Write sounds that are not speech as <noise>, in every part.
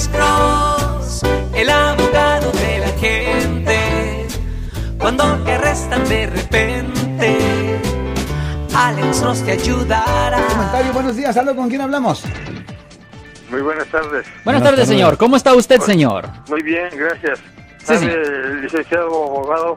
Alex Cross, el abogado de la gente. Cuando te arrestan de repente, Alex Cross te ayudará. Comentario, buenos días, ¿algo con quién hablamos? Muy buenas tardes. Buenas tardes, señor. ¿Cómo está usted, señor? Muy bien, gracias. Sí, sí. licenciado abogado,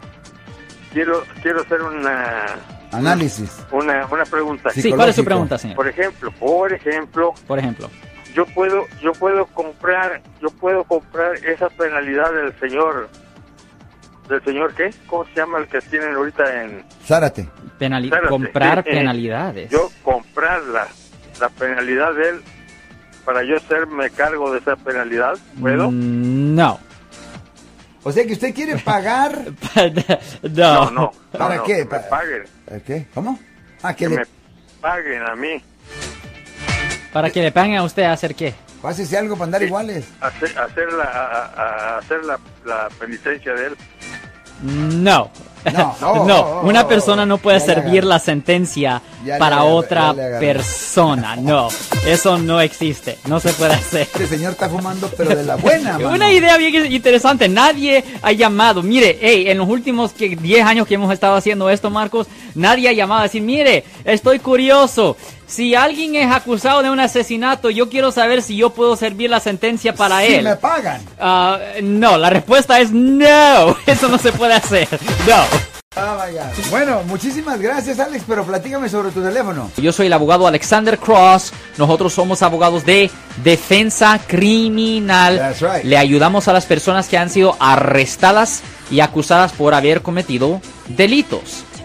quiero quiero hacer una Análisis. una, una pregunta. Sí, ¿cuál es su pregunta, señor? Por ejemplo, por ejemplo, Por ejemplo. Yo puedo yo puedo comprar yo puedo comprar esa penalidad del señor del señor qué? ¿Cómo se llama el que tienen ahorita en Zárate. Penali- comprar penalidades. yo comprarla la penalidad de él para yo hacerme cargo de esa penalidad? ¿Puedo? Mm, No. O sea que usted quiere pagar. <laughs> No, no. no. ¿Para no, qué? que me Para- paguen. ¿Eh, ¿Qué? ¿Cómo? Ah, que Que le me paguen a mí. Para que le paguen a usted a hacer qué. pásese algo para andar iguales. hacer, hacer la, a- a- hacer la, la penitencia de él. No. No, oh, <laughs> No, oh, oh, una persona no puede servir la sentencia para agarré, otra persona. <laughs> No, eso no existe. No se puede hacer. Este señor está fumando, pero de la buena, <laughs> mano. Una idea bien interesante. Nadie ha llamado. Mire, hey, en los últimos que 10 años que hemos estado haciendo esto, Marcos, nadie ha llamado a decir, mire, estoy curioso. Si alguien es acusado de un asesinato, yo quiero saber si yo puedo servir la sentencia para Si él. me pagan. Ah, no, la respuesta es no. <laughs> Eso no se puede hacer. No. Vaya. Bueno, muchísimas gracias, Alex, pero platícame sobre tu teléfono. Yo soy el abogado Alexander Cross. Nosotros somos abogados de defensa criminal. That's right. Le ayudamos a las personas que han sido arrestadas y acusadas por haber cometido delitos.